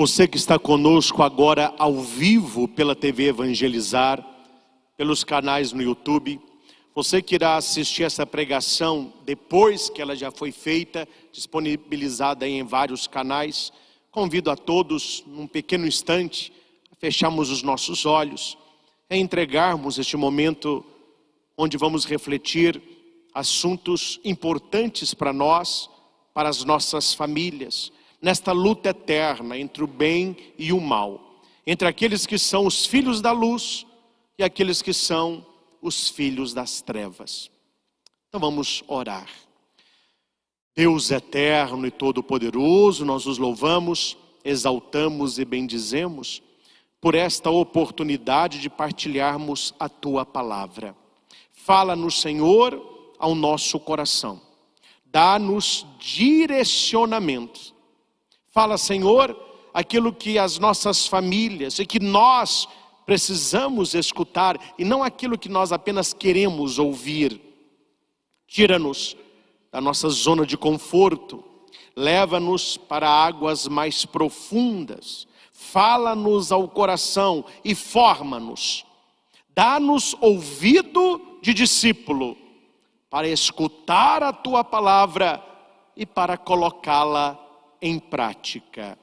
Você que está conosco agora ao vivo pela TV Evangelizar, pelos canais no YouTube, você que irá assistir essa pregação depois que ela já foi feita, disponibilizada em vários canais, convido a todos, num pequeno instante, a fecharmos os nossos olhos, a entregarmos este momento onde vamos refletir assuntos importantes para nós, para as nossas famílias nesta luta eterna entre o bem e o mal, entre aqueles que são os filhos da luz e aqueles que são os filhos das trevas. Então vamos orar. Deus eterno e todo-poderoso, nós os louvamos, exaltamos e bendizemos por esta oportunidade de partilharmos a tua palavra. Fala-nos, Senhor, ao nosso coração. Dá-nos direcionamento Fala, Senhor, aquilo que as nossas famílias e que nós precisamos escutar e não aquilo que nós apenas queremos ouvir. Tira-nos da nossa zona de conforto, leva-nos para águas mais profundas, fala-nos ao coração e forma-nos. Dá-nos ouvido de discípulo para escutar a tua palavra e para colocá-la em prática.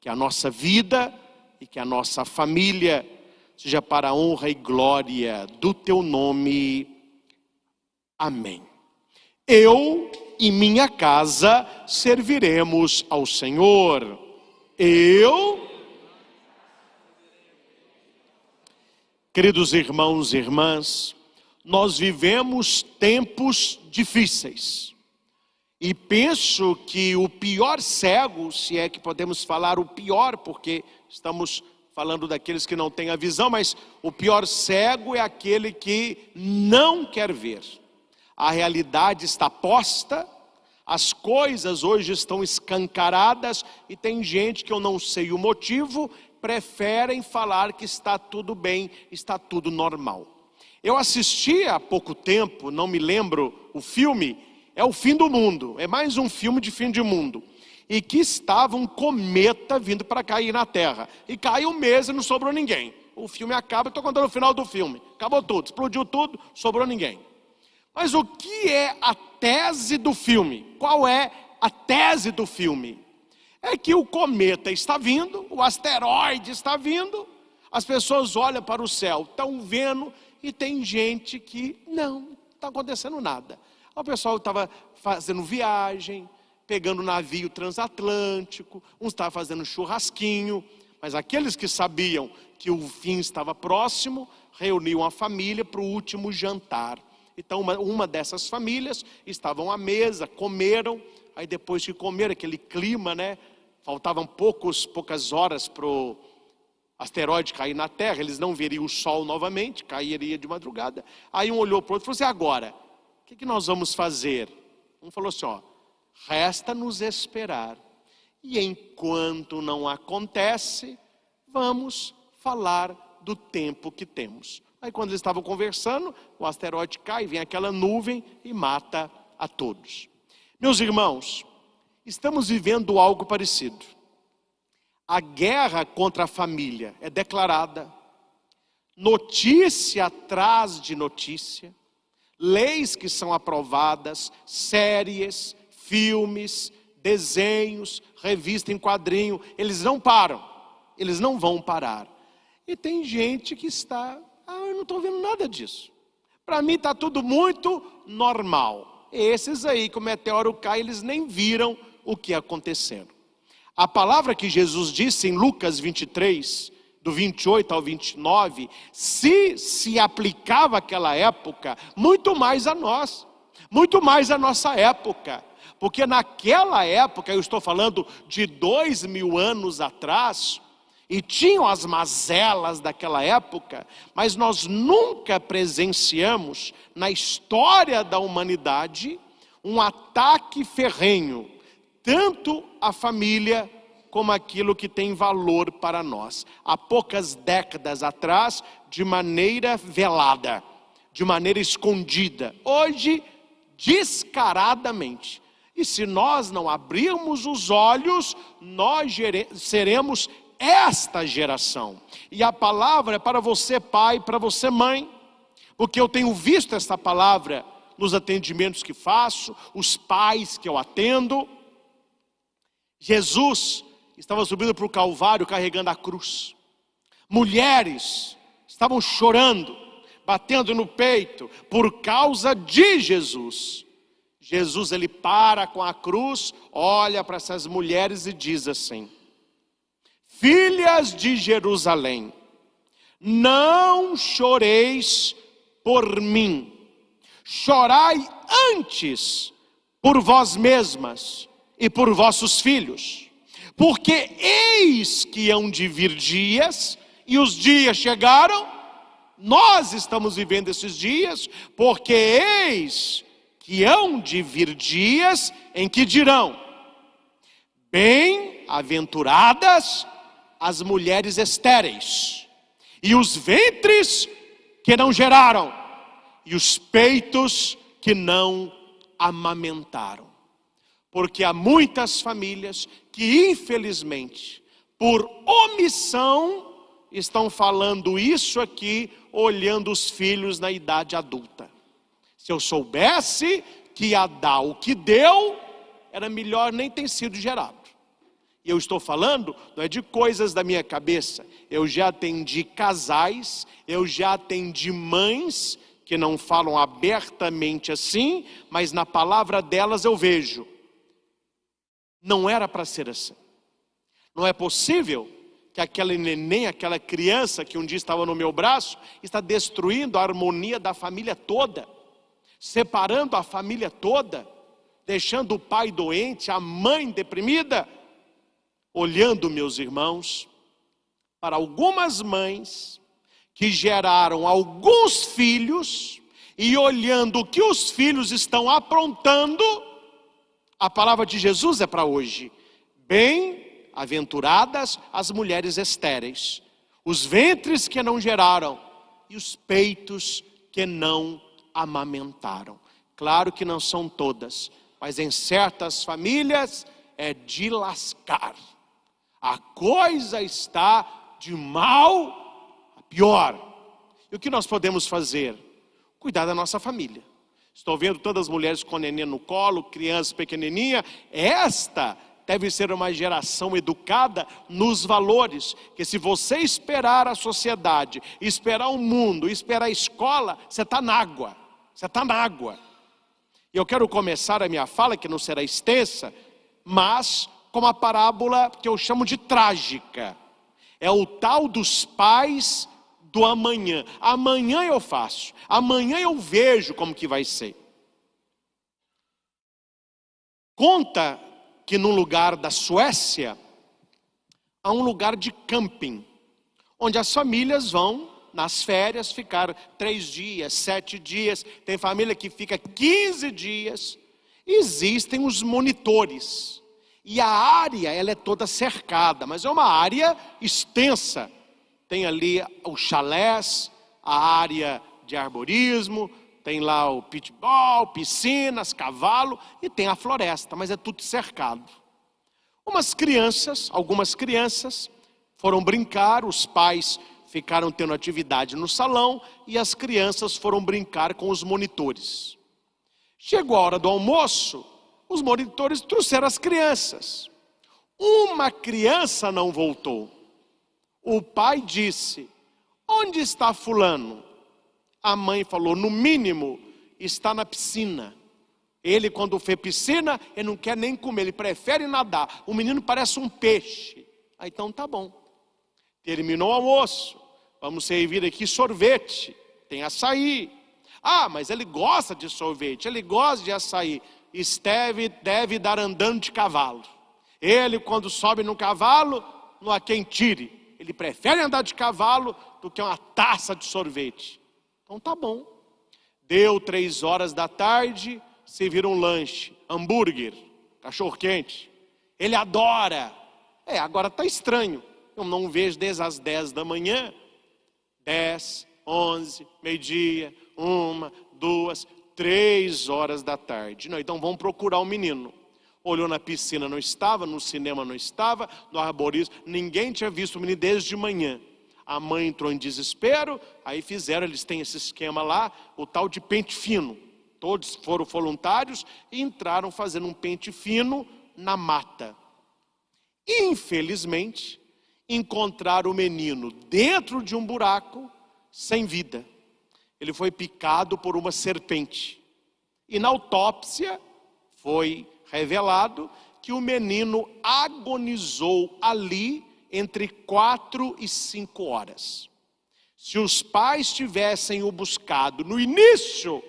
Que a nossa vida e que a nossa família seja para a honra e glória do teu nome. Amém. Eu e minha casa serviremos ao Senhor. Eu. Queridos irmãos e irmãs, nós vivemos tempos difíceis. E penso que o pior cego, se é que podemos falar o pior, porque estamos falando daqueles que não têm a visão, mas o pior cego é aquele que não quer ver. A realidade está posta, as coisas hoje estão escancaradas e tem gente que eu não sei o motivo, preferem falar que está tudo bem, está tudo normal. Eu assisti há pouco tempo, não me lembro o filme, é o fim do mundo, é mais um filme de fim de mundo. E que estava um cometa vindo para cair na Terra. E caiu mesmo e não sobrou ninguém. O filme acaba, estou contando o final do filme. Acabou tudo, explodiu tudo, sobrou ninguém. Mas o que é a tese do filme? Qual é a tese do filme? É que o cometa está vindo, o asteroide está vindo, as pessoas olham para o céu, estão vendo, e tem gente que não está acontecendo nada. O pessoal estava fazendo viagem, pegando navio transatlântico, uns estavam fazendo churrasquinho, mas aqueles que sabiam que o fim estava próximo, reuniam a família para o último jantar. Então, uma, uma dessas famílias estavam à mesa, comeram, aí depois que comeram, aquele clima, né? Faltavam poucos, poucas horas para o asteroide cair na Terra, eles não veriam o sol novamente, cairia de madrugada. Aí um olhou para o outro e falou assim: agora, que, que nós vamos fazer? Um falou assim: ó, resta nos esperar. E enquanto não acontece, vamos falar do tempo que temos. Aí quando eles estavam conversando, o asteroide cai, vem aquela nuvem e mata a todos. Meus irmãos, estamos vivendo algo parecido. A guerra contra a família é declarada, notícia atrás de notícia, leis que são aprovadas, séries, filmes, desenhos, revista em quadrinho, eles não param, eles não vão parar. E tem gente que está, ah, eu não estou vendo nada disso. Para mim está tudo muito normal. Esses aí que o meteoro cai, eles nem viram o que acontecendo. A palavra que Jesus disse em Lucas 23, do 28 ao 29, se se aplicava àquela época, muito mais a nós, muito mais a nossa época. Porque naquela época, eu estou falando de dois mil anos atrás, e tinham as mazelas daquela época, mas nós nunca presenciamos na história da humanidade um ataque ferrenho, tanto à família como aquilo que tem valor para nós. Há poucas décadas atrás, de maneira velada, de maneira escondida. Hoje, descaradamente. E se nós não abrirmos os olhos, nós seremos esta geração. E a palavra é para você, pai, para você, mãe, porque eu tenho visto esta palavra nos atendimentos que faço, os pais que eu atendo. Jesus estava subindo para o Calvário carregando a cruz. Mulheres estavam chorando, batendo no peito por causa de Jesus. Jesus ele para com a cruz, olha para essas mulheres e diz assim: Filhas de Jerusalém, não choreis por mim, chorai antes por vós mesmas e por vossos filhos, porque eis que hão de vir dias, e os dias chegaram, nós estamos vivendo esses dias, porque eis que hão de vir dias em que dirão: Bem-aventuradas as mulheres estéreis, e os ventres que não geraram, e os peitos que não amamentaram. Porque há muitas famílias que, infelizmente, por omissão, estão falando isso aqui, olhando os filhos na idade adulta. Se eu soubesse que ia dar o que deu, era melhor nem ter sido gerado. E eu estou falando não é de coisas da minha cabeça. Eu já atendi casais, eu já atendi mães que não falam abertamente assim, mas na palavra delas eu vejo. Não era para ser assim. Não é possível que aquele neném, aquela criança que um dia estava no meu braço, está destruindo a harmonia da família toda separando a família toda, deixando o pai doente, a mãe deprimida. Olhando, meus irmãos, para algumas mães que geraram alguns filhos, e olhando o que os filhos estão aprontando, a palavra de Jesus é para hoje. Bem-aventuradas as mulheres estéreis, os ventres que não geraram e os peitos que não amamentaram. Claro que não são todas, mas em certas famílias é de lascar. A coisa está de mal a pior. E o que nós podemos fazer? Cuidar da nossa família. Estou vendo todas as mulheres com neném no colo, crianças pequenininha. Esta deve ser uma geração educada nos valores, que se você esperar a sociedade, esperar o mundo, esperar a escola, você está na água. Você está na água. E eu quero começar a minha fala, que não será extensa, mas com uma parábola que eu chamo de trágica. É o tal dos pais do amanhã. Amanhã eu faço, amanhã eu vejo como que vai ser. Conta que num lugar da Suécia há um lugar de camping, onde as famílias vão nas férias ficar três dias, sete dias, tem família que fica 15 dias. Existem os monitores. E a área, ela é toda cercada, mas é uma área extensa. Tem ali os chalés, a área de arborismo, tem lá o pitbull, piscinas, cavalo e tem a floresta, mas é tudo cercado. Umas crianças, algumas crianças foram brincar, os pais ficaram tendo atividade no salão e as crianças foram brincar com os monitores. Chegou a hora do almoço, os monitores trouxeram as crianças. Uma criança não voltou. O pai disse: Onde está Fulano? A mãe falou: No mínimo, está na piscina. Ele, quando fez piscina, ele não quer nem comer, ele prefere nadar. O menino parece um peixe. Ah, então tá bom. Terminou o almoço. Vamos servir aqui sorvete. Tem açaí. Ah, mas ele gosta de sorvete, ele gosta de açaí. Esteve deve dar andando de cavalo. Ele, quando sobe no cavalo, não há quem tire. Ele prefere andar de cavalo do que uma taça de sorvete. Então tá bom. Deu três horas da tarde, serviram um lanche, hambúrguer, cachorro quente. Ele adora. É, agora está estranho. Eu não vejo desde as 10 da manhã. 10, 11, meio-dia, uma, duas, três horas da tarde. Não, então vamos procurar o um menino. Olhou na piscina, não estava, no cinema não estava, no arborismo, ninguém tinha visto o menino desde de manhã. A mãe entrou em desespero, aí fizeram, eles têm esse esquema lá, o tal de pente fino. Todos foram voluntários e entraram fazendo um pente fino na mata. Infelizmente, encontraram o menino dentro de um buraco, sem vida. Ele foi picado por uma serpente. E na autópsia foi revelado que o menino agonizou ali entre quatro e cinco horas. Se os pais tivessem o buscado no início,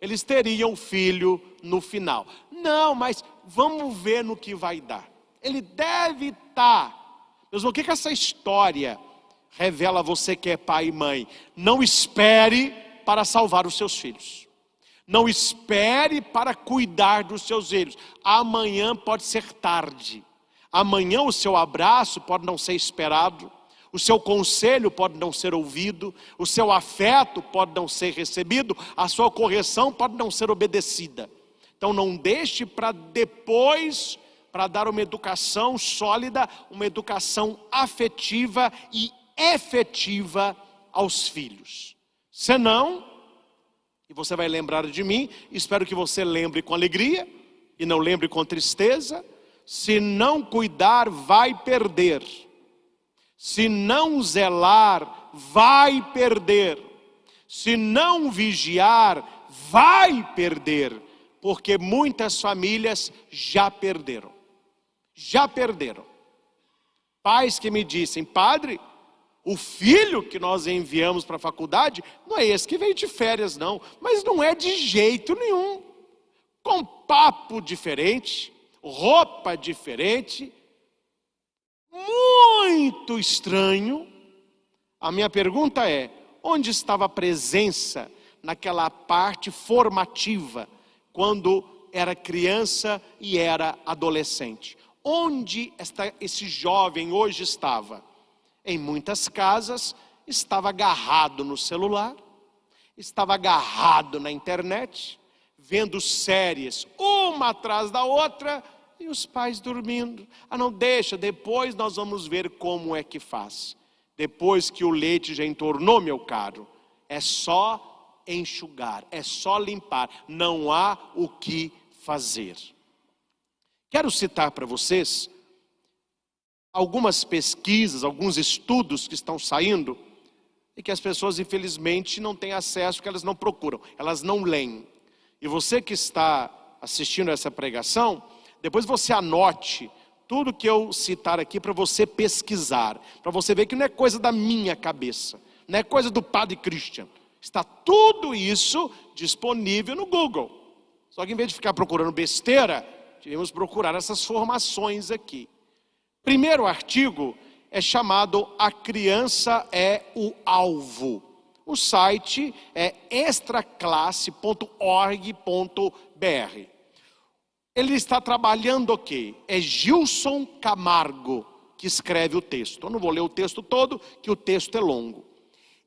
eles teriam filho no final. Não, mas vamos ver no que vai dar. Ele deve estar. Mas o que, que essa história revela a você que é pai e mãe? Não espere para salvar os seus filhos. Não espere para cuidar dos seus filhos. Amanhã pode ser tarde. Amanhã o seu abraço pode não ser esperado. O seu conselho pode não ser ouvido, o seu afeto pode não ser recebido, a sua correção pode não ser obedecida. Então não deixe para depois para dar uma educação sólida, uma educação afetiva e efetiva aos filhos. Senão, você vai lembrar de mim, espero que você lembre com alegria e não lembre com tristeza. Se não cuidar, vai perder. Se não zelar, vai perder. Se não vigiar, vai perder. Porque muitas famílias já perderam. Já perderam. Pais que me dizem, padre, o filho que nós enviamos para a faculdade não é esse que veio de férias, não, mas não é de jeito nenhum. Com papo diferente, roupa diferente, muito estranho. A minha pergunta é: onde estava a presença naquela parte formativa, quando era criança e era adolescente? Onde esta, esse jovem hoje estava? Em muitas casas, estava agarrado no celular, estava agarrado na internet, vendo séries, uma atrás da outra, e os pais dormindo. Ah, não deixa, depois nós vamos ver como é que faz. Depois que o leite já entornou, meu caro, é só enxugar, é só limpar, não há o que fazer. Quero citar para vocês algumas pesquisas, alguns estudos que estão saindo e que as pessoas infelizmente não têm acesso, que elas não procuram, elas não leem. E você que está assistindo essa pregação, depois você anote tudo que eu citar aqui para você pesquisar, para você ver que não é coisa da minha cabeça, não é coisa do Padre Christian. Está tudo isso disponível no Google. Só que em vez de ficar procurando besteira, devemos procurar essas formações aqui. Primeiro artigo é chamado A Criança é o Alvo. O site é extraclasse.org.br. Ele está trabalhando o quê? É Gilson Camargo que escreve o texto. Eu não vou ler o texto todo, que o texto é longo.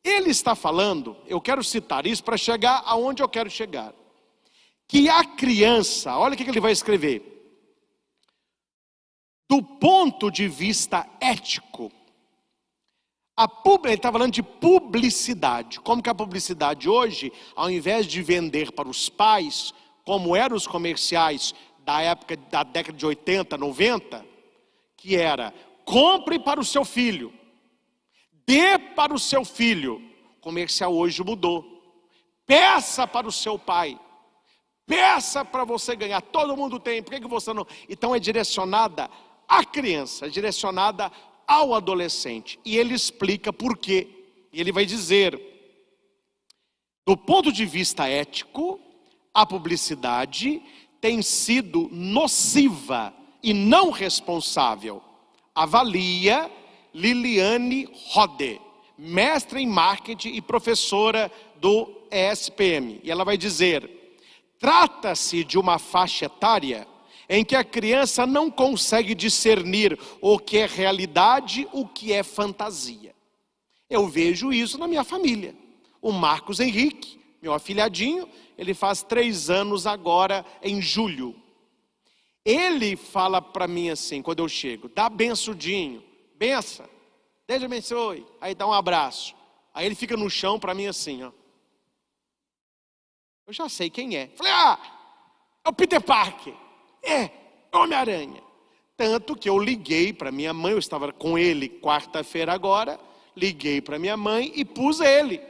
Ele está falando, eu quero citar isso para chegar aonde eu quero chegar. Que a criança, olha o que ele vai escrever do ponto de vista ético, a pub, ele está falando de publicidade. Como que a publicidade hoje, ao invés de vender para os pais, como eram os comerciais da época da década de 80, 90, que era compre para o seu filho, dê para o seu filho. O comercial hoje mudou. Peça para o seu pai. Peça para você ganhar. Todo mundo tem. Por que, que você não? Então é direcionada à criança, direcionada ao adolescente. E ele explica por quê. E ele vai dizer: do ponto de vista ético, a publicidade tem sido nociva e não responsável. Avalia Liliane Rode, mestra em marketing e professora do ESPM. E ela vai dizer: trata-se de uma faixa etária em que a criança não consegue discernir o que é realidade, o que é fantasia. Eu vejo isso na minha família. O Marcos Henrique, meu afilhadinho, ele faz três anos agora em julho. Ele fala para mim assim, quando eu chego, dá bençudinho, bença, Deus abençoe. Aí dá um abraço. Aí ele fica no chão para mim assim, ó. Eu já sei quem é. Falei, ah, é o Peter Parker. É, Homem-Aranha. Tanto que eu liguei para minha mãe, eu estava com ele quarta-feira agora, liguei para minha mãe e pus ele.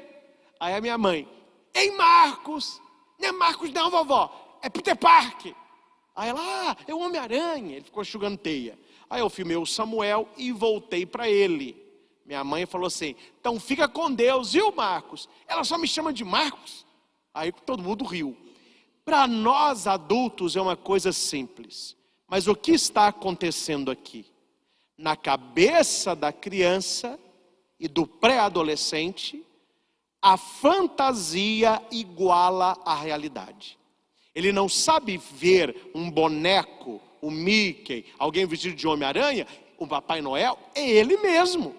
Aí a minha mãe, ei Marcos, não é Marcos não, vovó, é Peter Parker. Aí ela, ah, é o Homem-Aranha. Ele ficou teia. Aí eu filmei o Samuel e voltei para ele. Minha mãe falou assim: então fica com Deus, viu, Marcos? Ela só me chama de Marcos. Aí todo mundo riu. Para nós adultos é uma coisa simples. Mas o que está acontecendo aqui? Na cabeça da criança e do pré-adolescente, a fantasia iguala a realidade. Ele não sabe ver um boneco, o Mickey, alguém vestido de Homem-Aranha, o Papai Noel, é ele mesmo.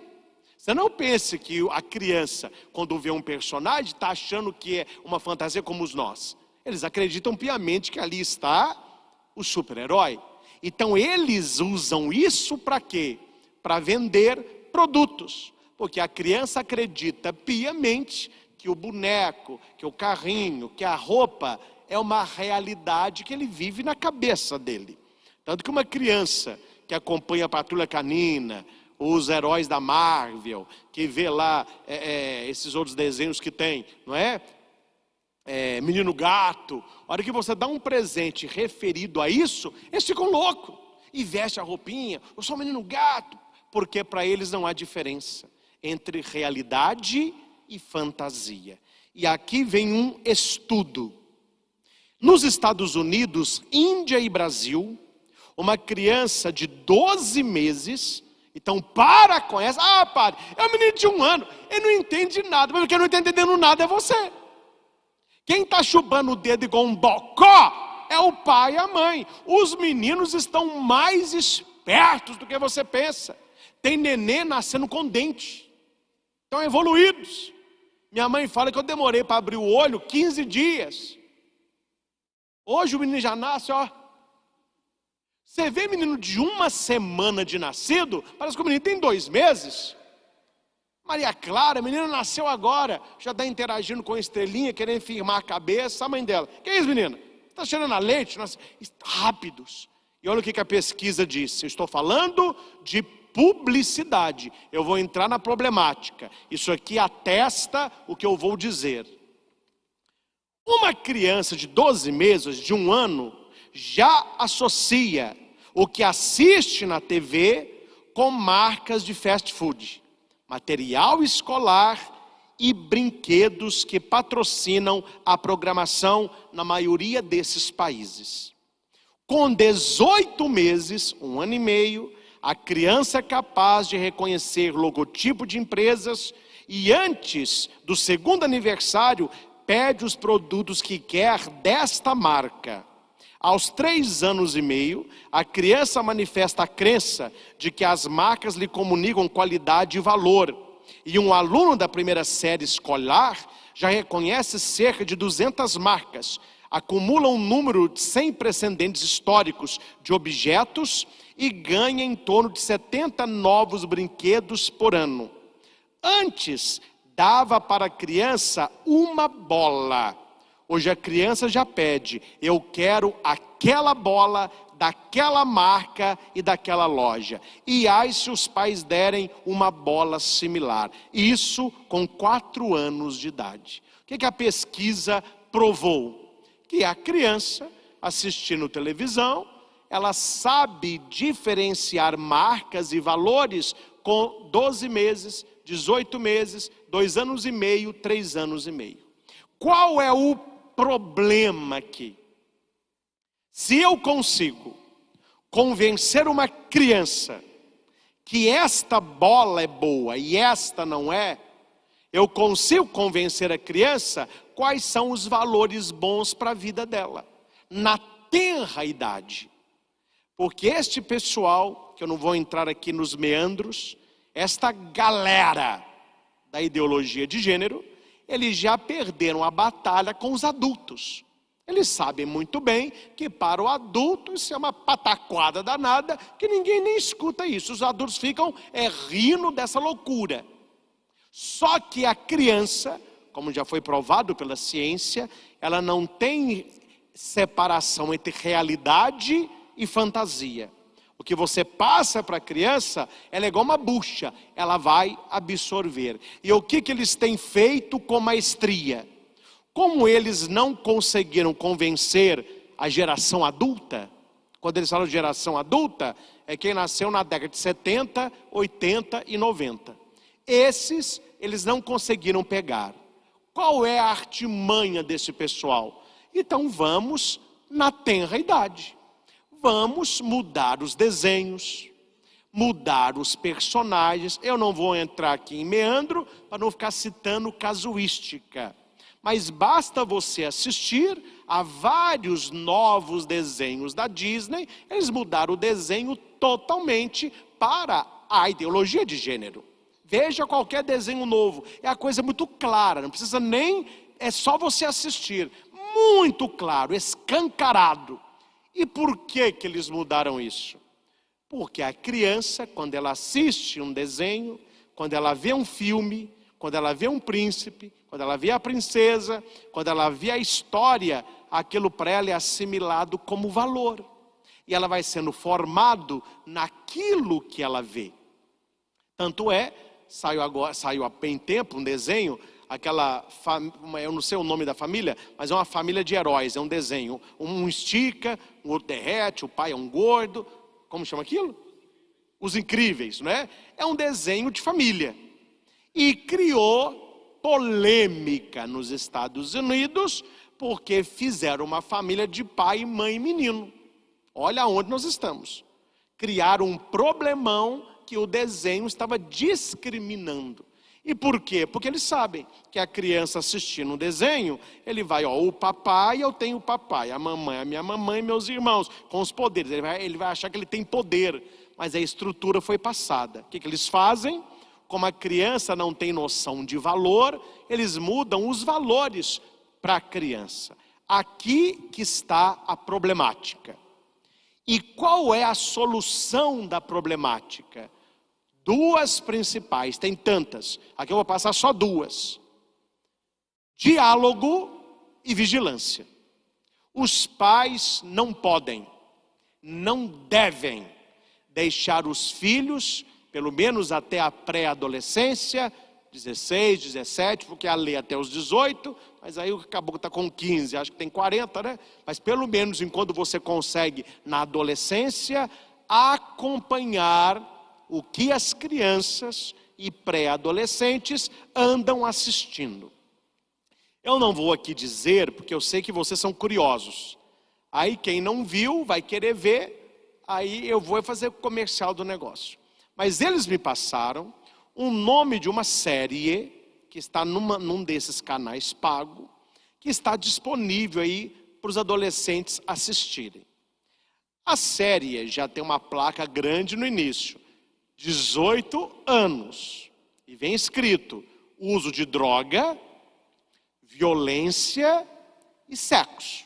Você não pense que a criança, quando vê um personagem, está achando que é uma fantasia como os nós. Eles acreditam piamente que ali está o super-herói. Então eles usam isso para quê? Para vender produtos. Porque a criança acredita piamente que o boneco, que o carrinho, que a roupa é uma realidade que ele vive na cabeça dele. Tanto que uma criança que acompanha a Patrulha Canina, os heróis da Marvel, que vê lá é, é, esses outros desenhos que tem, não é? É? Menino Gato. A hora que você dá um presente referido a isso, eles ficam loucos e veste a roupinha. Eu sou Menino Gato, porque para eles não há diferença entre realidade e fantasia. E aqui vem um estudo. Nos Estados Unidos, Índia e Brasil, uma criança de 12 meses então, para com essa. Ah, padre, é um menino de um ano, ele não entende nada, mas quem não está entendendo nada é você. Quem está chupando o dedo igual um bocó é o pai e a mãe. Os meninos estão mais espertos do que você pensa. Tem nenê nascendo com dente, estão evoluídos. Minha mãe fala que eu demorei para abrir o olho 15 dias. Hoje o menino já nasce, ó, você vê menino de uma semana de nascido, parece que o menino tem dois meses. Maria Clara, a menina nasceu agora, já está interagindo com a estrelinha, querendo firmar a cabeça. A mãe dela, que é isso, menina? Está cheirando a leite? Nossa, rápidos. E olha o que a pesquisa disse. Estou falando de publicidade. Eu vou entrar na problemática. Isso aqui atesta o que eu vou dizer. Uma criança de 12 meses, de um ano, já associa o que assiste na TV com marcas de fast food, material escolar e brinquedos que patrocinam a programação na maioria desses países. Com 18 meses, um ano e meio, a criança é capaz de reconhecer logotipo de empresas e antes do segundo aniversário pede os produtos que quer desta marca. Aos três anos e meio, a criança manifesta a crença de que as marcas lhe comunicam qualidade e valor. E um aluno da primeira série escolar já reconhece cerca de 200 marcas, acumula um número sem precedentes históricos de objetos e ganha em torno de 70 novos brinquedos por ano. Antes, dava para a criança uma bola Hoje a criança já pede, eu quero aquela bola daquela marca e daquela loja. E aí se os pais derem uma bola similar. Isso com quatro anos de idade. O que, que a pesquisa provou? Que a criança, assistindo televisão, ela sabe diferenciar marcas e valores com 12 meses, 18 meses, dois anos e meio, três anos e meio. Qual é o problema aqui. Se eu consigo convencer uma criança que esta bola é boa e esta não é, eu consigo convencer a criança quais são os valores bons para a vida dela, na tenra idade. Porque este pessoal, que eu não vou entrar aqui nos meandros, esta galera da ideologia de gênero, eles já perderam a batalha com os adultos. eles sabem muito bem que para o adulto isso é uma pataquada danada, que ninguém nem escuta isso. Os adultos ficam é, rindo dessa loucura. Só que a criança, como já foi provado pela ciência, ela não tem separação entre realidade e fantasia. O que você passa para a criança, ela é igual uma bucha, ela vai absorver. E o que, que eles têm feito com maestria? Como eles não conseguiram convencer a geração adulta, quando eles falam de geração adulta, é quem nasceu na década de 70, 80 e 90. Esses eles não conseguiram pegar. Qual é a artimanha desse pessoal? Então vamos na tenra idade. Vamos mudar os desenhos, mudar os personagens. Eu não vou entrar aqui em meandro para não ficar citando casuística. Mas basta você assistir a vários novos desenhos da Disney, eles mudaram o desenho totalmente para a ideologia de gênero. Veja qualquer desenho novo, é a coisa muito clara, não precisa nem, é só você assistir. Muito claro, escancarado. E por que, que eles mudaram isso? Porque a criança, quando ela assiste um desenho, quando ela vê um filme, quando ela vê um príncipe, quando ela vê a princesa, quando ela vê a história, aquilo para ela é assimilado como valor. E ela vai sendo formado naquilo que ela vê. Tanto é, saiu agora, saiu há bem tempo um desenho, aquela, eu não sei o nome da família, mas é uma família de heróis, é um desenho. Um estica, um outro derrete, o pai é um gordo, como chama aquilo? Os Incríveis, não é? É um desenho de família e criou polêmica nos Estados Unidos, porque fizeram uma família de pai, mãe e menino. Olha onde nós estamos. Criaram um problemão que o desenho estava discriminando. E por quê? Porque eles sabem que a criança assistindo um desenho, ele vai, ó, o papai, eu tenho o papai, a mamãe, a minha mamãe, meus irmãos, com os poderes. Ele vai, ele vai achar que ele tem poder, mas a estrutura foi passada. O que, que eles fazem? como a criança não tem noção de valor, eles mudam os valores para a criança. Aqui que está a problemática. E qual é a solução da problemática? Duas principais, tem tantas. Aqui eu vou passar só duas: diálogo e vigilância. Os pais não podem, não devem deixar os filhos pelo menos até a pré-adolescência, 16, 17, porque a lei até os 18, mas aí acabou que está com 15, acho que tem 40, né? Mas pelo menos enquanto você consegue na adolescência acompanhar o que as crianças e pré-adolescentes andam assistindo. Eu não vou aqui dizer, porque eu sei que vocês são curiosos. Aí quem não viu vai querer ver, aí eu vou fazer o comercial do negócio. Mas eles me passaram um nome de uma série que está numa, num desses canais pago, que está disponível aí para os adolescentes assistirem. A série já tem uma placa grande no início, 18 anos, e vem escrito: uso de droga, violência e sexo.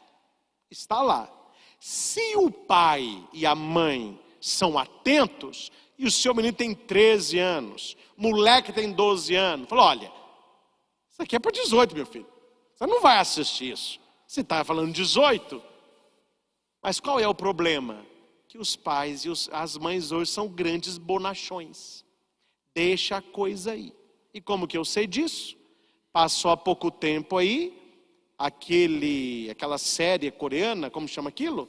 Está lá. Se o pai e a mãe são atentos, e o seu menino tem 13 anos, moleque tem 12 anos. Falou: olha, isso aqui é para 18, meu filho. Você não vai assistir isso. Você está falando 18. Mas qual é o problema? Que os pais e os, as mães hoje são grandes bonachões. Deixa a coisa aí. E como que eu sei disso? Passou há pouco tempo aí, aquele, aquela série coreana, como chama aquilo?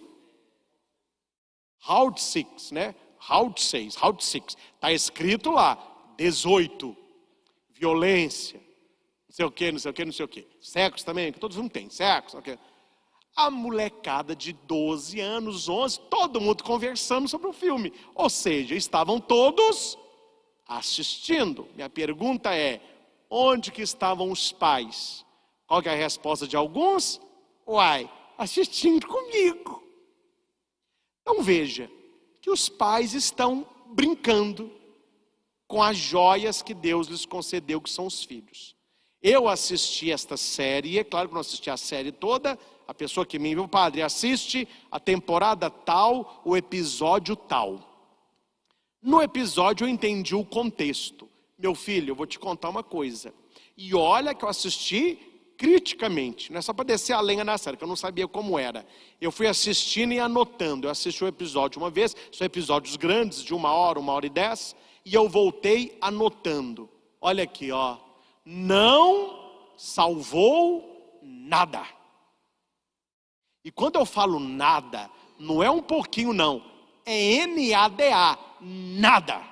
Round Six, né? Round 6, Round 6. Está escrito lá, 18. Violência. Não sei o que, não sei o que, não sei o que. Sexo também, que todos mundo tem, sexo, ok. A molecada de 12 anos, 11, todo mundo conversando sobre o filme. Ou seja, estavam todos assistindo. Minha pergunta é: onde que estavam os pais? Qual é a resposta de alguns? Uai, assistindo comigo. Então veja, que os pais estão brincando com as joias que Deus lhes concedeu, que são os filhos. Eu assisti esta série, é claro que não assisti a série toda, a pessoa que me enviou, padre, assiste a temporada tal, o episódio tal. No episódio eu entendi o contexto. Meu filho, eu vou te contar uma coisa. E olha que eu assisti criticamente, não é só para descer a lenha na série, que eu não sabia como era. Eu fui assistindo e anotando. Eu assisti o episódio uma vez, são episódios grandes, de uma hora, uma hora e dez, e eu voltei anotando. Olha aqui, ó. Não salvou nada. E quando eu falo nada, não é um pouquinho, não. É N-A-D-A. Nada.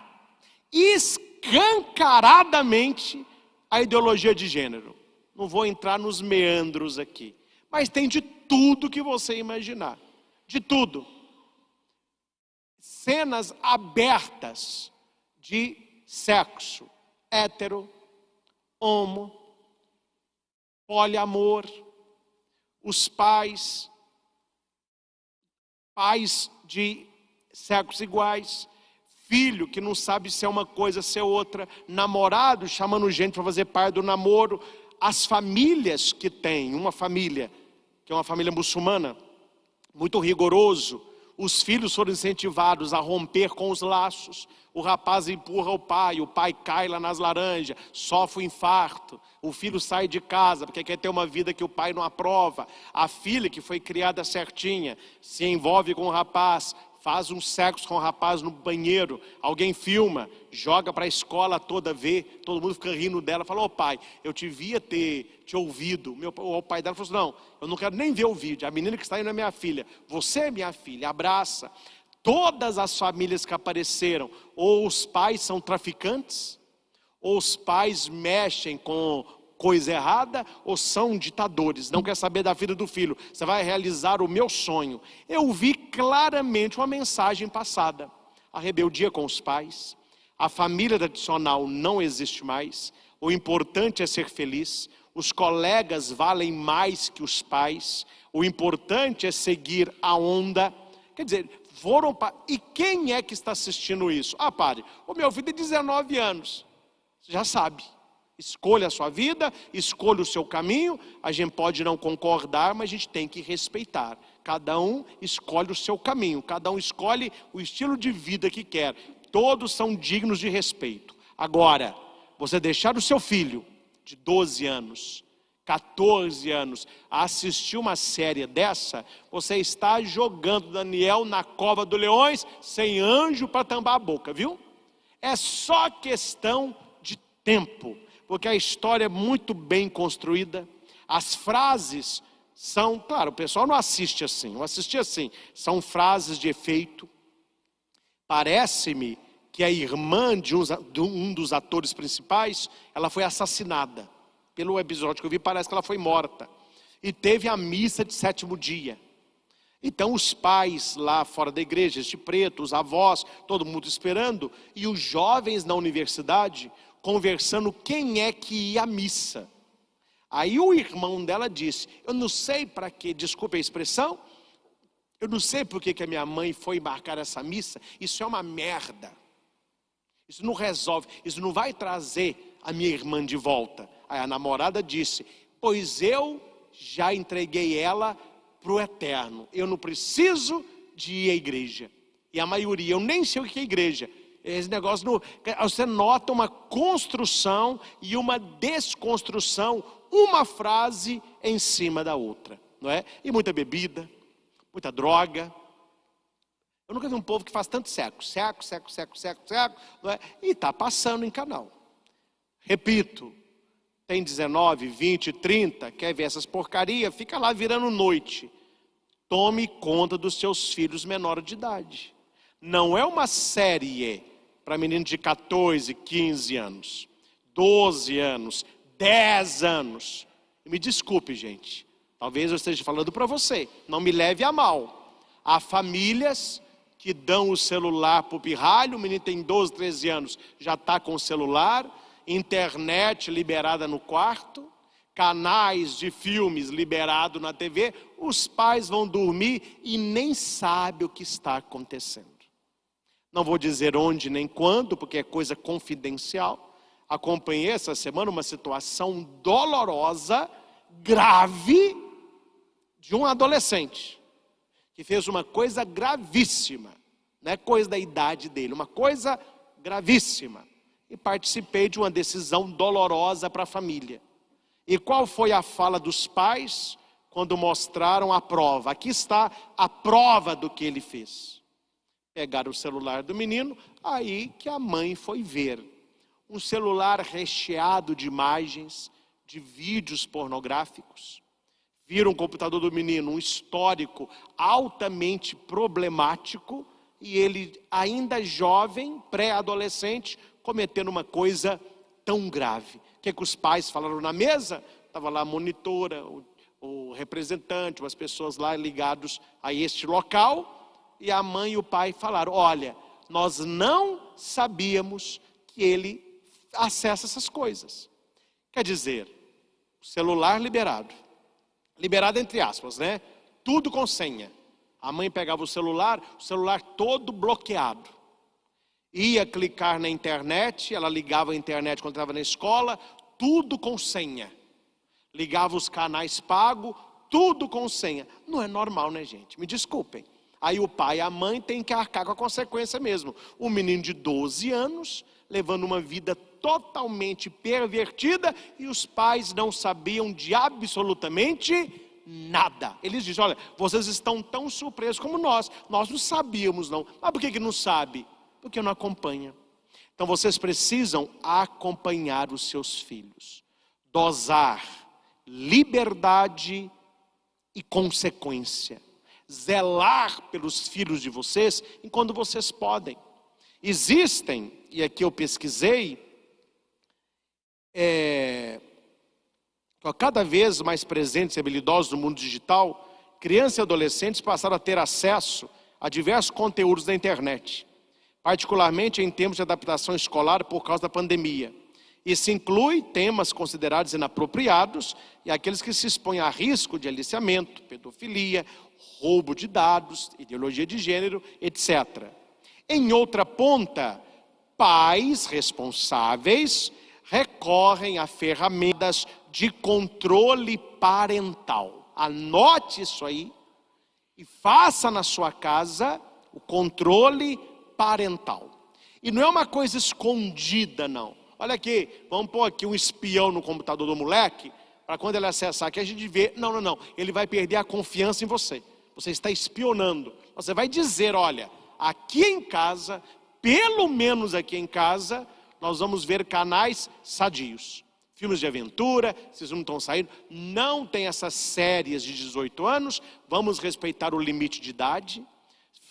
Escancaradamente a ideologia de gênero. Não vou entrar nos meandros aqui. Mas tem de tudo que você imaginar. De tudo. Cenas abertas de sexo hétero, homo, poliamor, os pais, pais de sexos iguais, filho que não sabe se é uma coisa, se é outra, namorado chamando gente para fazer parte do namoro, as famílias que têm, uma família, que é uma família muçulmana, muito rigoroso, os filhos foram incentivados a romper com os laços. O rapaz empurra o pai, o pai cai lá nas laranjas, sofre um infarto. O filho sai de casa porque quer ter uma vida que o pai não aprova. A filha, que foi criada certinha, se envolve com o rapaz, faz um sexo com o rapaz no banheiro, alguém filma, joga para a escola toda ver, todo mundo fica rindo dela, fala, ô oh, pai, eu devia ter te ouvido. Meu, o pai dela falou assim, não, eu não quero nem ver o vídeo, a menina que está não é minha filha, você é minha filha, abraça. Todas as famílias que apareceram, ou os pais são traficantes, ou os pais mexem com coisa errada ou são ditadores, não quer saber da vida do filho. Você vai realizar o meu sonho. Eu vi claramente uma mensagem passada: a rebeldia com os pais, a família tradicional não existe mais. O importante é ser feliz. Os colegas valem mais que os pais. O importante é seguir a onda. Quer dizer, foram para. E quem é que está assistindo isso? Ah, padre, o meu filho tem 19 anos. Você já sabe. Escolha a sua vida, escolha o seu caminho. A gente pode não concordar, mas a gente tem que respeitar. Cada um escolhe o seu caminho, cada um escolhe o estilo de vida que quer. Todos são dignos de respeito. Agora, você deixar o seu filho de 12 anos, 14 anos, a assistir uma série dessa, você está jogando Daniel na cova dos leões sem anjo para tambar a boca, viu? É só questão de tempo porque a história é muito bem construída, as frases são, claro, o pessoal não assiste assim, não assiste assim, são frases de efeito. Parece-me que a irmã de um, dos atores principais, ela foi assassinada. Pelo episódio que eu vi, parece que ela foi morta. E teve a missa de sétimo dia. Então os pais lá fora da igreja, de preto, os avós, todo mundo esperando, e os jovens na universidade, conversando quem é que ia à missa. Aí o irmão dela disse: Eu não sei para que, desculpe a expressão, eu não sei por que, que a minha mãe foi marcar essa missa, isso é uma merda. Isso não resolve, isso não vai trazer a minha irmã de volta. Aí a namorada disse: Pois eu já entreguei ela para o eterno, eu não preciso de ir à igreja. E a maioria, eu nem sei o que é igreja, esse negócio, no, você nota uma construção e uma desconstrução, uma frase em cima da outra, não é? E muita bebida, muita droga. Eu nunca vi um povo que faz tanto seco, seco, seco, seco, seco, seco, não é? E está passando em canal. Repito, tem 19, 20, 30, quer ver essas porcarias, fica lá virando noite. Tome conta dos seus filhos menores de idade. Não é uma série para meninos de 14, 15 anos, 12 anos, 10 anos. me desculpe, gente. Talvez eu esteja falando para você, não me leve a mal. Há famílias que dão o celular para o pirralho, o menino tem 12, 13 anos, já está com o celular, internet liberada no quarto, canais de filmes liberados na TV, os pais vão dormir e nem sabem o que está acontecendo. Não vou dizer onde nem quando, porque é coisa confidencial. acompanhei essa semana uma situação dolorosa, grave, de um adolescente que fez uma coisa gravíssima, não é coisa da idade dele, uma coisa gravíssima. E participei de uma decisão dolorosa para a família. E qual foi a fala dos pais quando mostraram a prova? Aqui está a prova do que ele fez. Pegaram o celular do menino, aí que a mãe foi ver. Um celular recheado de imagens, de vídeos pornográficos. Viram o computador do menino, um histórico altamente problemático, e ele, ainda jovem, pré-adolescente, cometendo uma coisa tão grave. O que, é que os pais falaram na mesa? Estava lá a monitora, o, o representante, as pessoas lá ligados a este local, e a mãe e o pai falaram: Olha, nós não sabíamos que ele acessa essas coisas. Quer dizer, celular liberado. Liberado entre aspas, né? Tudo com senha. A mãe pegava o celular, o celular todo bloqueado. Ia clicar na internet, ela ligava a internet quando estava na escola, tudo com senha. Ligava os canais pagos, tudo com senha. Não é normal, né, gente? Me desculpem. Aí o pai e a mãe têm que arcar com a consequência mesmo. Um menino de 12 anos, levando uma vida totalmente pervertida, e os pais não sabiam de absolutamente nada. Eles dizem: olha, vocês estão tão surpresos como nós. Nós não sabíamos, não. Mas por que, que não sabe? Porque não acompanha. Então vocês precisam acompanhar os seus filhos, dosar liberdade e consequência, zelar pelos filhos de vocês enquanto vocês podem. Existem, e aqui eu pesquisei, é, cada vez mais presentes e habilidosos no mundo digital, crianças e adolescentes passaram a ter acesso a diversos conteúdos da internet, particularmente em termos de adaptação escolar por causa da pandemia. Isso inclui temas considerados inapropriados e aqueles que se expõem a risco de aliciamento, pedofilia, roubo de dados, ideologia de gênero, etc. Em outra ponta, pais responsáveis recorrem a ferramentas de controle parental. Anote isso aí e faça na sua casa o controle parental. E não é uma coisa escondida, não. Olha aqui, vamos pôr aqui um espião no computador do moleque, para quando ele acessar aqui a gente vê. Não, não, não. Ele vai perder a confiança em você. Você está espionando. Você vai dizer: olha, aqui em casa, pelo menos aqui em casa, nós vamos ver canais sadios filmes de aventura, vocês não estão saindo, não tem essas séries de 18 anos, vamos respeitar o limite de idade.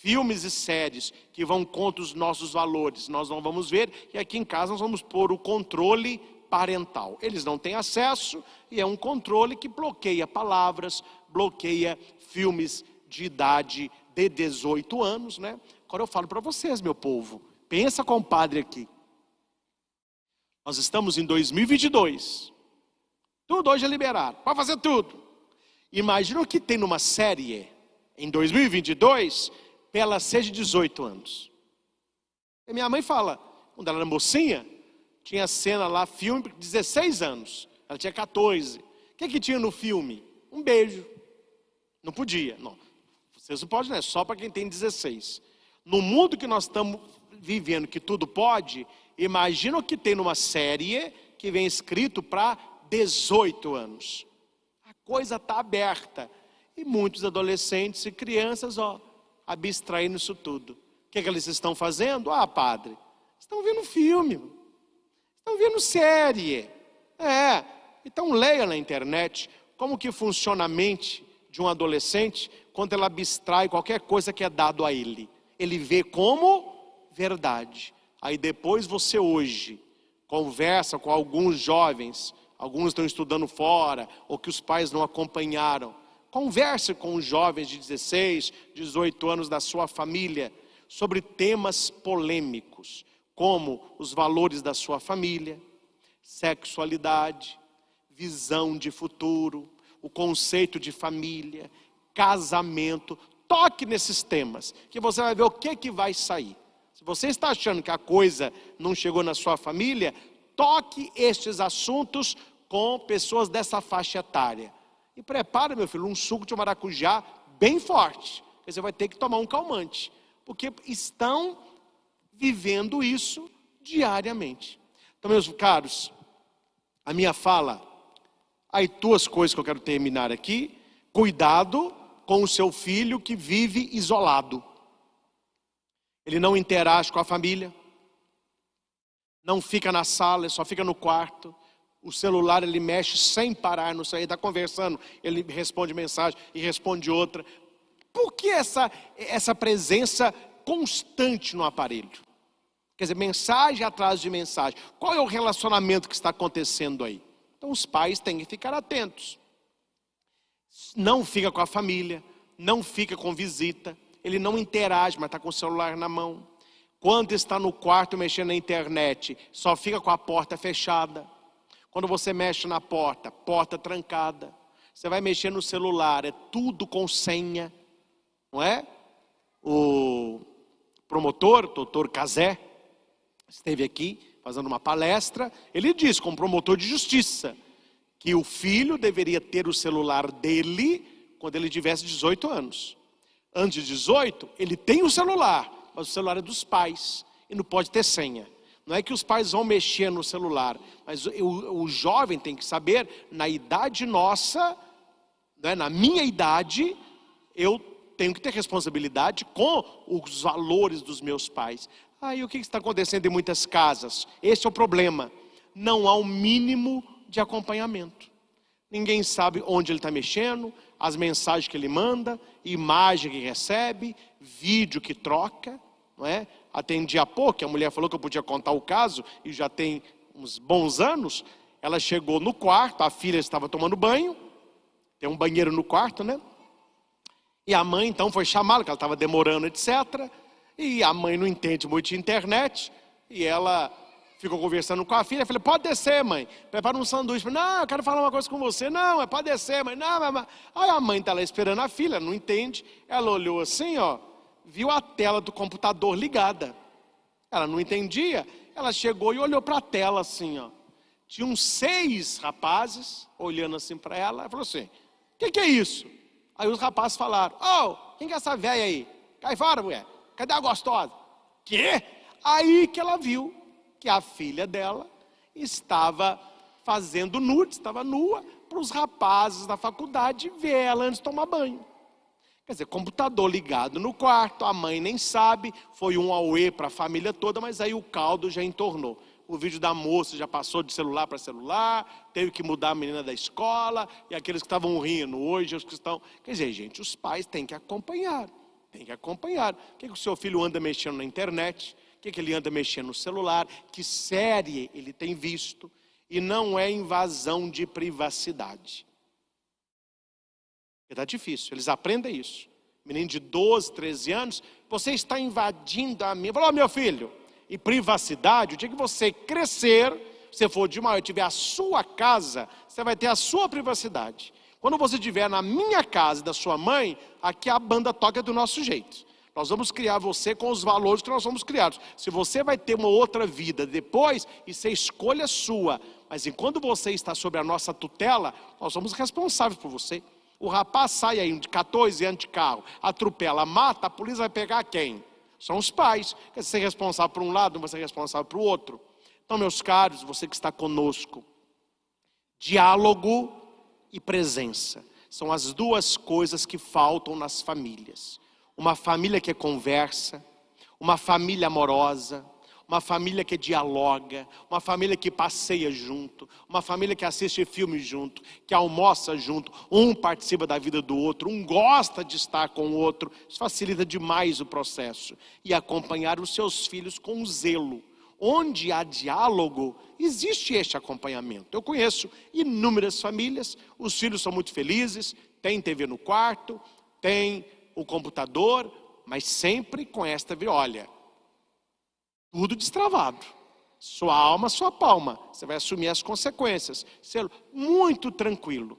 Filmes e séries que vão contra os nossos valores, nós não vamos ver, e aqui em casa nós vamos pôr o controle parental. Eles não têm acesso e é um controle que bloqueia palavras, bloqueia filmes de idade de 18 anos, né? Agora eu falo para vocês, meu povo, pensa com o padre aqui. Nós estamos em 2022. Tudo hoje é liberado. Pode fazer tudo. Imagina o que tem numa série em 2022 para ela de 18 anos. E minha mãe fala, quando ela era mocinha, tinha cena lá, filme, 16 anos. Ela tinha 14. O que, que tinha no filme? Um beijo. Não podia. Não. Vocês não podem, não é só para quem tem 16. No mundo que nós estamos vivendo, que tudo pode, Imagina o que tem numa série que vem escrito para 18 anos. A coisa está aberta. E muitos adolescentes e crianças, ó, abstraindo isso tudo. O que, é que eles estão fazendo? Ah, padre, estão vendo filme, estão vendo série. É, então leia na internet como que funciona a mente de um adolescente quando ela abstrai qualquer coisa que é dado a ele. Ele vê como verdade. Aí depois você hoje conversa com alguns jovens, alguns estão estudando fora, ou que os pais não acompanharam. Converse com os jovens de 16, 18 anos da sua família sobre temas polêmicos, como os valores da sua família, sexualidade, visão de futuro, o conceito de família, casamento. Toque nesses temas, que você vai ver o que, que vai sair. Se você está achando que a coisa não chegou na sua família, toque estes assuntos com pessoas dessa faixa etária. E prepara, meu filho, um suco de maracujá bem forte. Você vai ter que tomar um calmante, porque estão vivendo isso diariamente. Então, meus caros, a minha fala, aí duas coisas que eu quero terminar aqui. Cuidado com o seu filho que vive isolado. Ele não interage com a família, não fica na sala, só fica no quarto. O celular ele mexe sem parar no celular, está conversando, ele responde mensagem e responde outra. Por que essa, essa presença constante no aparelho? Quer dizer, mensagem atrás de mensagem. Qual é o relacionamento que está acontecendo aí? Então os pais têm que ficar atentos. Não fica com a família, não fica com visita, ele não interage, mas está com o celular na mão. Quando está no quarto mexendo na internet, só fica com a porta fechada. Quando você mexe na porta, porta trancada. Você vai mexer no celular, é tudo com senha, não é? O promotor, doutor Cazé, esteve aqui fazendo uma palestra. Ele disse, como promotor de justiça, que o filho deveria ter o celular dele quando ele tivesse 18 anos. Antes de 18, ele tem o celular, mas o celular é dos pais e não pode ter senha. Não é que os pais vão mexer no celular, mas o, o jovem tem que saber, na idade nossa, né, na minha idade, eu tenho que ter responsabilidade com os valores dos meus pais. Aí o que está acontecendo em muitas casas? Esse é o problema. Não há o um mínimo de acompanhamento. Ninguém sabe onde ele está mexendo, as mensagens que ele manda, imagem que recebe, vídeo que troca, não é? Atendi há pouco, a mulher falou que eu podia contar o caso, e já tem uns bons anos. Ela chegou no quarto, a filha estava tomando banho, tem um banheiro no quarto, né? E a mãe então foi chamá-la, que ela estava demorando, etc. E a mãe não entende muito de internet, e ela ficou conversando com a filha, falei, pode descer, mãe, prepara um sanduíche. Não, eu quero falar uma coisa com você. Não, é pode descer, mãe. Não, mas... Aí a mãe está lá esperando a filha, não entende. Ela olhou assim, ó, viu a tela do computador ligada. Ela não entendia. Ela chegou e olhou para a tela assim, ó. Tinha uns seis rapazes olhando assim para ela. Ela falou assim: o que, que, é isso? Aí os rapazes falaram: Oh, quem que é essa velha aí? Cai fora, mulher. Cadê a gostosa? Quê? Aí que ela viu que a filha dela estava fazendo nude, estava nua, para os rapazes da faculdade ver ela antes de tomar banho. Quer dizer, computador ligado no quarto, a mãe nem sabe, foi um auê para a família toda, mas aí o caldo já entornou. O vídeo da moça já passou de celular para celular, teve que mudar a menina da escola, e aqueles que estavam rindo hoje, os que estão. Quer dizer, gente, os pais têm que acompanhar, têm que acompanhar. O que, que o seu filho anda mexendo na internet? que, que ele anda mexendo no celular, que série ele tem visto, e não é invasão de privacidade. Está difícil, eles aprendem isso. Menino de 12, 13 anos, você está invadindo a minha. Falou, oh, meu filho, e privacidade, o dia que você crescer, você for de maior e tiver a sua casa, você vai ter a sua privacidade. Quando você estiver na minha casa da sua mãe, aqui a banda toca do nosso jeito. Nós vamos criar você com os valores que nós somos criados. Se você vai ter uma outra vida depois, isso é escolha sua. Mas enquanto você está sob a nossa tutela, nós somos responsáveis por você. O rapaz sai aí de 14 anos de carro, atropela, mata, a polícia vai pegar quem? São os pais. Quer ser responsável por um lado, vai ser responsável por o outro. Então, meus caros, você que está conosco, diálogo e presença são as duas coisas que faltam nas famílias uma família que conversa, uma família amorosa, uma família que dialoga, uma família que passeia junto, uma família que assiste filme junto, que almoça junto, um participa da vida do outro, um gosta de estar com o outro, isso facilita demais o processo. E acompanhar os seus filhos com zelo. Onde há diálogo, existe este acompanhamento. Eu conheço inúmeras famílias, os filhos são muito felizes, tem TV no quarto, tem o computador, mas sempre com esta olha, tudo destravado. Sua alma, sua palma. Você vai assumir as consequências. Ser muito tranquilo.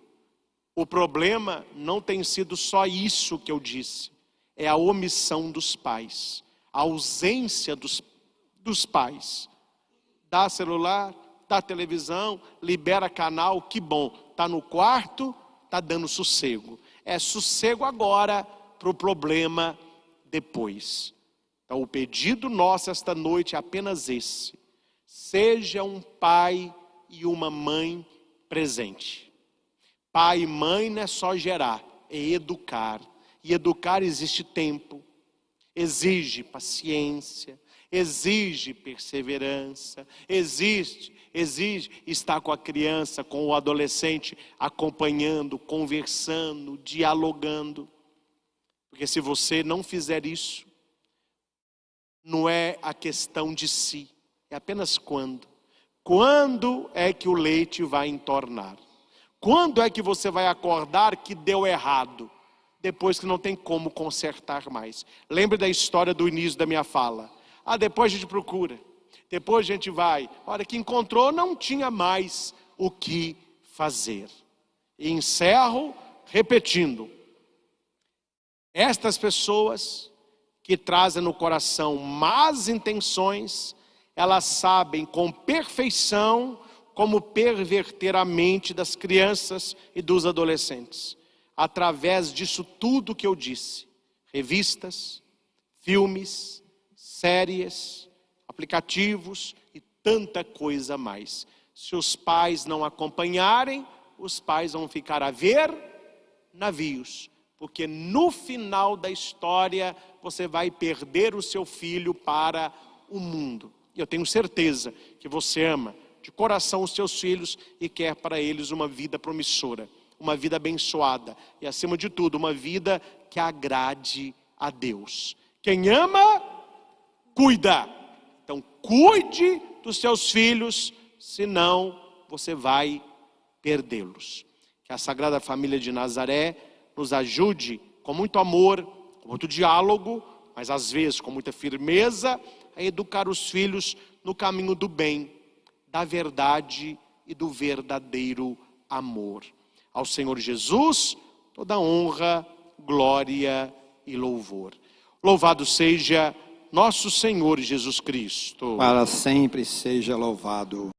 O problema não tem sido só isso que eu disse. É a omissão dos pais. A ausência dos, dos pais. Dá celular, tá televisão, libera canal, que bom. Tá no quarto, tá dando sossego. É sossego agora para o problema depois. Então, o pedido nosso esta noite é apenas esse: seja um pai e uma mãe presente. Pai e mãe não é só gerar, é educar. E educar existe tempo, exige paciência, exige perseverança, existe, exige estar com a criança, com o adolescente, acompanhando, conversando, dialogando. Porque se você não fizer isso, não é a questão de si, é apenas quando. Quando é que o leite vai entornar? Quando é que você vai acordar que deu errado? Depois que não tem como consertar mais. Lembre da história do início da minha fala. Ah, depois a gente procura. Depois a gente vai. A hora que encontrou, não tinha mais o que fazer. E encerro repetindo: estas pessoas que trazem no coração más intenções, elas sabem com perfeição como perverter a mente das crianças e dos adolescentes, através disso tudo que eu disse: revistas, filmes, séries, aplicativos e tanta coisa mais. Se os pais não acompanharem, os pais vão ficar a ver navios porque no final da história você vai perder o seu filho para o mundo. E eu tenho certeza que você ama de coração os seus filhos e quer para eles uma vida promissora, uma vida abençoada e, acima de tudo, uma vida que agrade a Deus. Quem ama, cuida. Então, cuide dos seus filhos, senão você vai perdê-los. Que a Sagrada Família de Nazaré nos ajude com muito amor, com muito diálogo, mas às vezes com muita firmeza, a educar os filhos no caminho do bem, da verdade e do verdadeiro amor. Ao Senhor Jesus, toda honra, glória e louvor. Louvado seja nosso Senhor Jesus Cristo. Para sempre seja louvado.